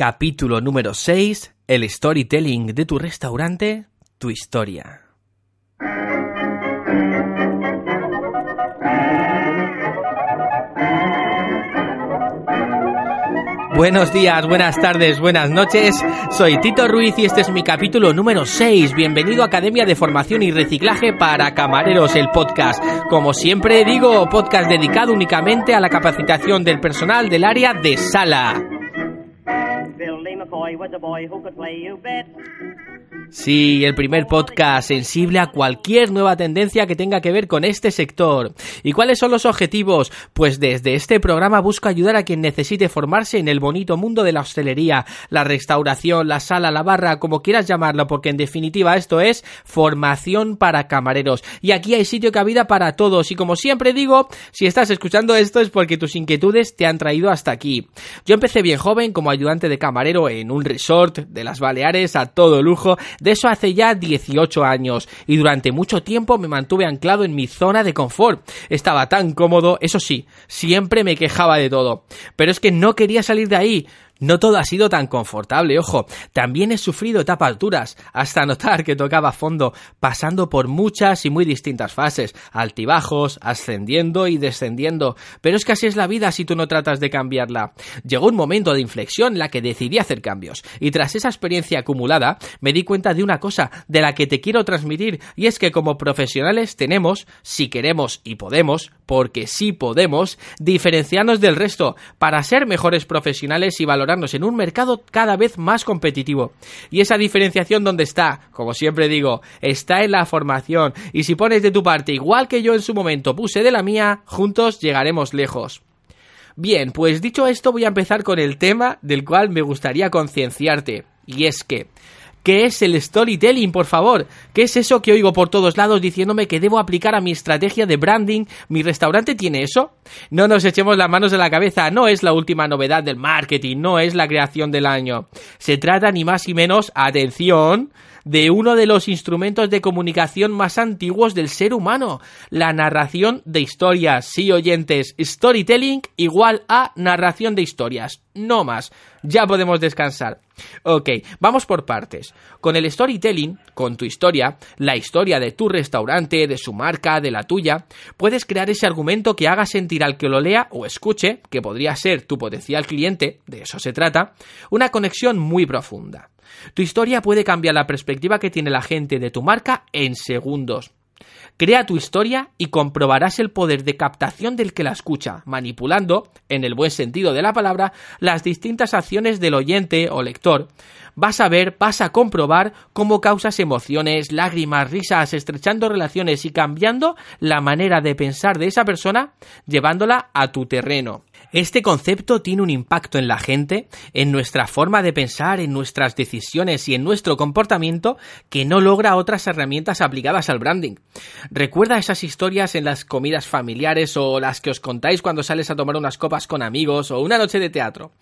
Capítulo número 6. El storytelling de tu restaurante, tu historia. Buenos días, buenas tardes, buenas noches. Soy Tito Ruiz y este es mi capítulo número 6. Bienvenido a Academia de Formación y Reciclaje para Camareros, el podcast. Como siempre digo, podcast dedicado únicamente a la capacitación del personal del área de sala. McCoy was a boy who could play you bet. Sí, el primer podcast sensible a cualquier nueva tendencia que tenga que ver con este sector. ¿Y cuáles son los objetivos? Pues desde este programa busco ayudar a quien necesite formarse en el bonito mundo de la hostelería, la restauración, la sala, la barra, como quieras llamarlo, porque en definitiva esto es formación para camareros. Y aquí hay sitio cabida para todos. Y como siempre digo, si estás escuchando esto es porque tus inquietudes te han traído hasta aquí. Yo empecé bien joven como ayudante de camarero en un resort de las Baleares a todo lujo de eso hace ya 18 años y durante mucho tiempo me mantuve anclado en mi zona de confort. Estaba tan cómodo, eso sí, siempre me quejaba de todo. Pero es que no quería salir de ahí. No todo ha sido tan confortable, ojo. También he sufrido etapas duras, hasta notar que tocaba fondo, pasando por muchas y muy distintas fases, altibajos, ascendiendo y descendiendo. Pero es que así es la vida si tú no tratas de cambiarla. Llegó un momento de inflexión en la que decidí hacer cambios, y tras esa experiencia acumulada, me di cuenta de una cosa de la que te quiero transmitir, y es que como profesionales tenemos, si queremos y podemos, porque sí podemos, diferenciarnos del resto, para ser mejores profesionales y valorar en un mercado cada vez más competitivo. Y esa diferenciación donde está, como siempre digo, está en la formación. Y si pones de tu parte, igual que yo en su momento puse de la mía, juntos llegaremos lejos. Bien, pues dicho esto voy a empezar con el tema del cual me gustaría concienciarte. Y es que ¿Qué es el storytelling, por favor? ¿Qué es eso que oigo por todos lados diciéndome que debo aplicar a mi estrategia de branding? ¿Mi restaurante tiene eso? No nos echemos las manos de la cabeza, no es la última novedad del marketing, no es la creación del año. Se trata ni más ni menos, atención, de uno de los instrumentos de comunicación más antiguos del ser humano, la narración de historias. Sí, oyentes, storytelling igual a narración de historias, no más. Ya podemos descansar. Ok, vamos por partes. Con el storytelling, con tu historia, la historia de tu restaurante, de su marca, de la tuya, puedes crear ese argumento que haga sentir al que lo lea o escuche, que podría ser tu potencial cliente, de eso se trata, una conexión muy profunda. Tu historia puede cambiar la perspectiva que tiene la gente de tu marca en segundos. Crea tu historia y comprobarás el poder de captación del que la escucha, manipulando, en el buen sentido de la palabra, las distintas acciones del oyente o lector. Vas a ver, vas a comprobar cómo causas emociones, lágrimas, risas, estrechando relaciones y cambiando la manera de pensar de esa persona, llevándola a tu terreno. Este concepto tiene un impacto en la gente, en nuestra forma de pensar, en nuestras decisiones y en nuestro comportamiento que no logra otras herramientas aplicadas al branding. Recuerda esas historias en las comidas familiares o las que os contáis cuando sales a tomar unas copas con amigos o una noche de teatro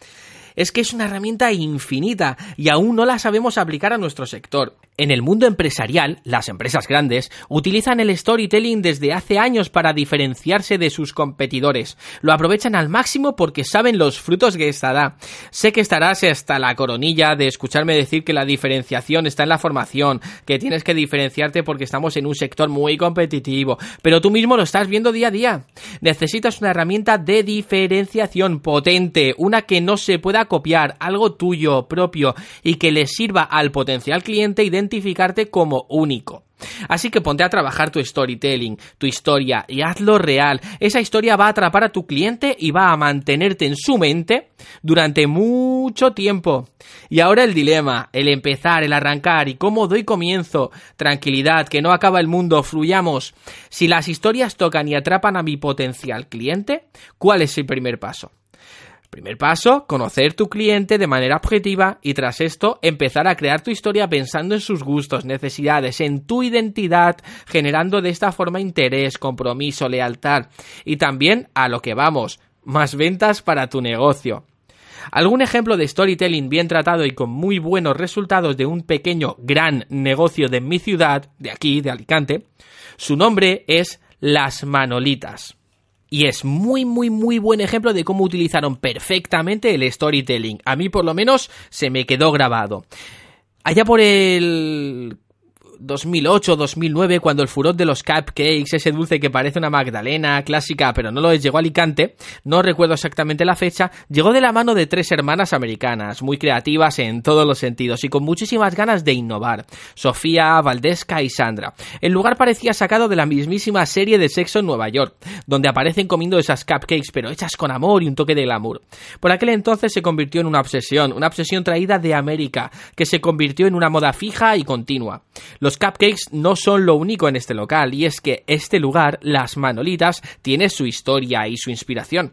es que es una herramienta infinita y aún no la sabemos aplicar a nuestro sector. En el mundo empresarial, las empresas grandes utilizan el storytelling desde hace años para diferenciarse de sus competidores. Lo aprovechan al máximo porque saben los frutos que esta da. Sé que estarás hasta la coronilla de escucharme decir que la diferenciación está en la formación, que tienes que diferenciarte porque estamos en un sector muy competitivo, pero tú mismo lo estás viendo día a día. Necesitas una herramienta de diferenciación potente, una que no se pueda copiar, algo tuyo, propio, y que le sirva al potencial cliente identificarte como único. Así que ponte a trabajar tu storytelling, tu historia y hazlo real. Esa historia va a atrapar a tu cliente y va a mantenerte en su mente durante mucho tiempo. Y ahora el dilema, el empezar, el arrancar y cómo doy comienzo. Tranquilidad, que no acaba el mundo, fluyamos. Si las historias tocan y atrapan a mi potencial cliente, ¿cuál es el primer paso? Primer paso, conocer tu cliente de manera objetiva y tras esto empezar a crear tu historia pensando en sus gustos, necesidades, en tu identidad, generando de esta forma interés, compromiso, lealtad y también a lo que vamos, más ventas para tu negocio. Algún ejemplo de storytelling bien tratado y con muy buenos resultados de un pequeño gran negocio de mi ciudad, de aquí, de Alicante, su nombre es Las Manolitas. Y es muy, muy, muy buen ejemplo de cómo utilizaron perfectamente el storytelling. A mí, por lo menos, se me quedó grabado. Allá por el 2008, 2009, cuando el furor de los cupcakes, ese dulce que parece una magdalena clásica, pero no lo es, llegó a Alicante, no recuerdo exactamente la fecha, llegó de la mano de tres hermanas americanas, muy creativas en todos los sentidos y con muchísimas ganas de innovar, Sofía, Valdesca y Sandra. El lugar parecía sacado de la mismísima serie de sexo en Nueva York, donde aparecen comiendo esas cupcakes, pero hechas con amor y un toque de glamour. Por aquel entonces se convirtió en una obsesión, una obsesión traída de América, que se convirtió en una moda fija y continua. Cupcakes no son lo único en este local, y es que este lugar, Las Manolitas, tiene su historia y su inspiración.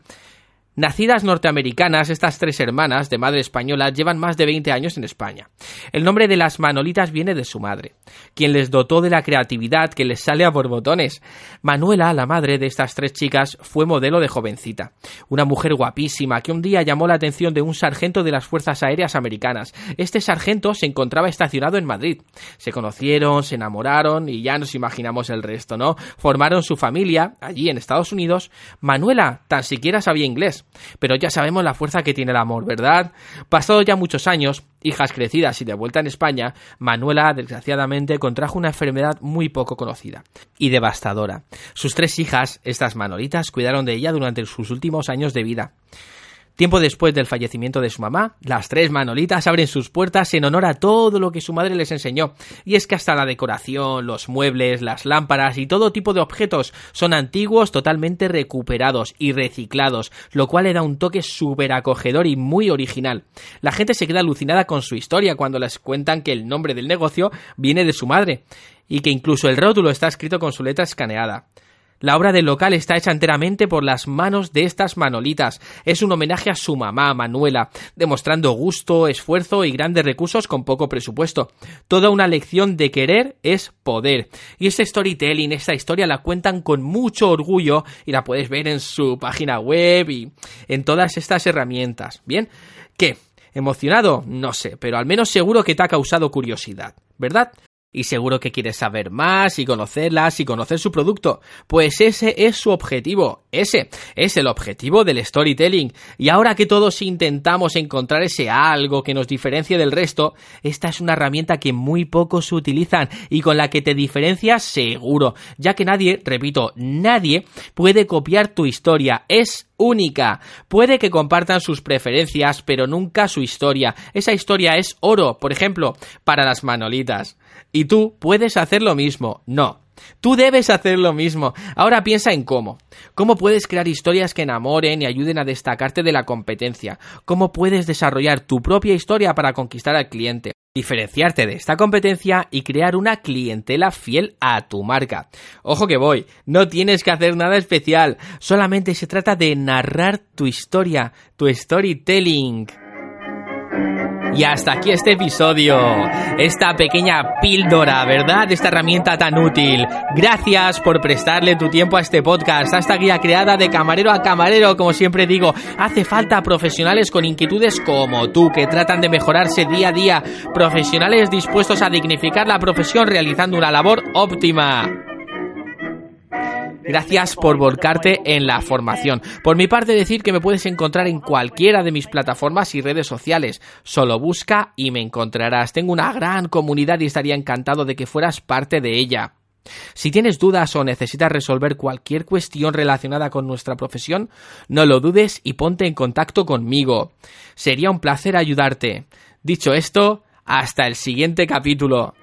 Nacidas norteamericanas, estas tres hermanas de madre española llevan más de 20 años en España. El nombre de las Manolitas viene de su madre, quien les dotó de la creatividad que les sale a borbotones. Manuela, la madre de estas tres chicas, fue modelo de jovencita, una mujer guapísima que un día llamó la atención de un sargento de las Fuerzas Aéreas Americanas. Este sargento se encontraba estacionado en Madrid. Se conocieron, se enamoraron y ya nos imaginamos el resto, ¿no? Formaron su familia allí en Estados Unidos. Manuela tan siquiera sabía inglés pero ya sabemos la fuerza que tiene el amor, ¿verdad? Pasados ya muchos años, hijas crecidas y de vuelta en España, Manuela, desgraciadamente, contrajo una enfermedad muy poco conocida y devastadora. Sus tres hijas, estas manolitas, cuidaron de ella durante sus últimos años de vida. Tiempo después del fallecimiento de su mamá, las tres manolitas abren sus puertas en honor a todo lo que su madre les enseñó. Y es que hasta la decoración, los muebles, las lámparas y todo tipo de objetos son antiguos, totalmente recuperados y reciclados, lo cual le da un toque súper acogedor y muy original. La gente se queda alucinada con su historia cuando les cuentan que el nombre del negocio viene de su madre y que incluso el rótulo está escrito con su letra escaneada. La obra del local está hecha enteramente por las manos de estas manolitas. Es un homenaje a su mamá, Manuela, demostrando gusto, esfuerzo y grandes recursos con poco presupuesto. Toda una lección de querer es poder. Y este storytelling, esta historia la cuentan con mucho orgullo y la puedes ver en su página web y en todas estas herramientas. Bien, ¿qué? ¿Emocionado? No sé, pero al menos seguro que te ha causado curiosidad, ¿verdad? Y seguro que quieres saber más y conocerlas y conocer su producto. Pues ese es su objetivo. Ese es el objetivo del storytelling. Y ahora que todos intentamos encontrar ese algo que nos diferencie del resto, esta es una herramienta que muy pocos utilizan y con la que te diferencias seguro, ya que nadie, repito, nadie puede copiar tu historia. Es única. Puede que compartan sus preferencias, pero nunca su historia. Esa historia es oro, por ejemplo, para las manolitas. Y tú puedes hacer lo mismo. No. Tú debes hacer lo mismo. Ahora piensa en cómo. ¿Cómo puedes crear historias que enamoren y ayuden a destacarte de la competencia? ¿Cómo puedes desarrollar tu propia historia para conquistar al cliente? Diferenciarte de esta competencia y crear una clientela fiel a tu marca. Ojo que voy, no tienes que hacer nada especial, solamente se trata de narrar tu historia, tu storytelling. Y hasta aquí este episodio, esta pequeña píldora, ¿verdad? Esta herramienta tan útil. Gracias por prestarle tu tiempo a este podcast, a esta guía creada de camarero a camarero, como siempre digo. Hace falta profesionales con inquietudes como tú, que tratan de mejorarse día a día, profesionales dispuestos a dignificar la profesión realizando una labor óptima. Gracias por volcarte en la formación. Por mi parte decir que me puedes encontrar en cualquiera de mis plataformas y redes sociales. Solo busca y me encontrarás. Tengo una gran comunidad y estaría encantado de que fueras parte de ella. Si tienes dudas o necesitas resolver cualquier cuestión relacionada con nuestra profesión, no lo dudes y ponte en contacto conmigo. Sería un placer ayudarte. Dicho esto, hasta el siguiente capítulo.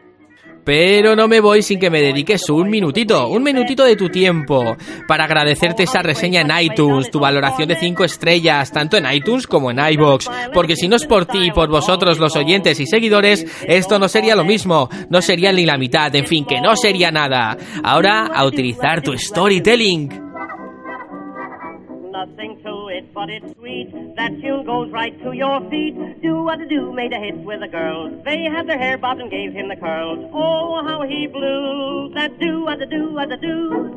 Pero no me voy sin que me dediques un minutito, un minutito de tu tiempo, para agradecerte esa reseña en iTunes, tu valoración de 5 estrellas, tanto en iTunes como en iBox, porque si no es por ti y por vosotros los oyentes y seguidores, esto no sería lo mismo, no sería ni la mitad, en fin, que no sería nada. Ahora, a utilizar tu storytelling. It, but it's sweet. That tune goes right to your feet. Do what to do made a hit with the girls. They had their hair bobbed and gave him the curls. Oh, how he blew. That do what to do what to do.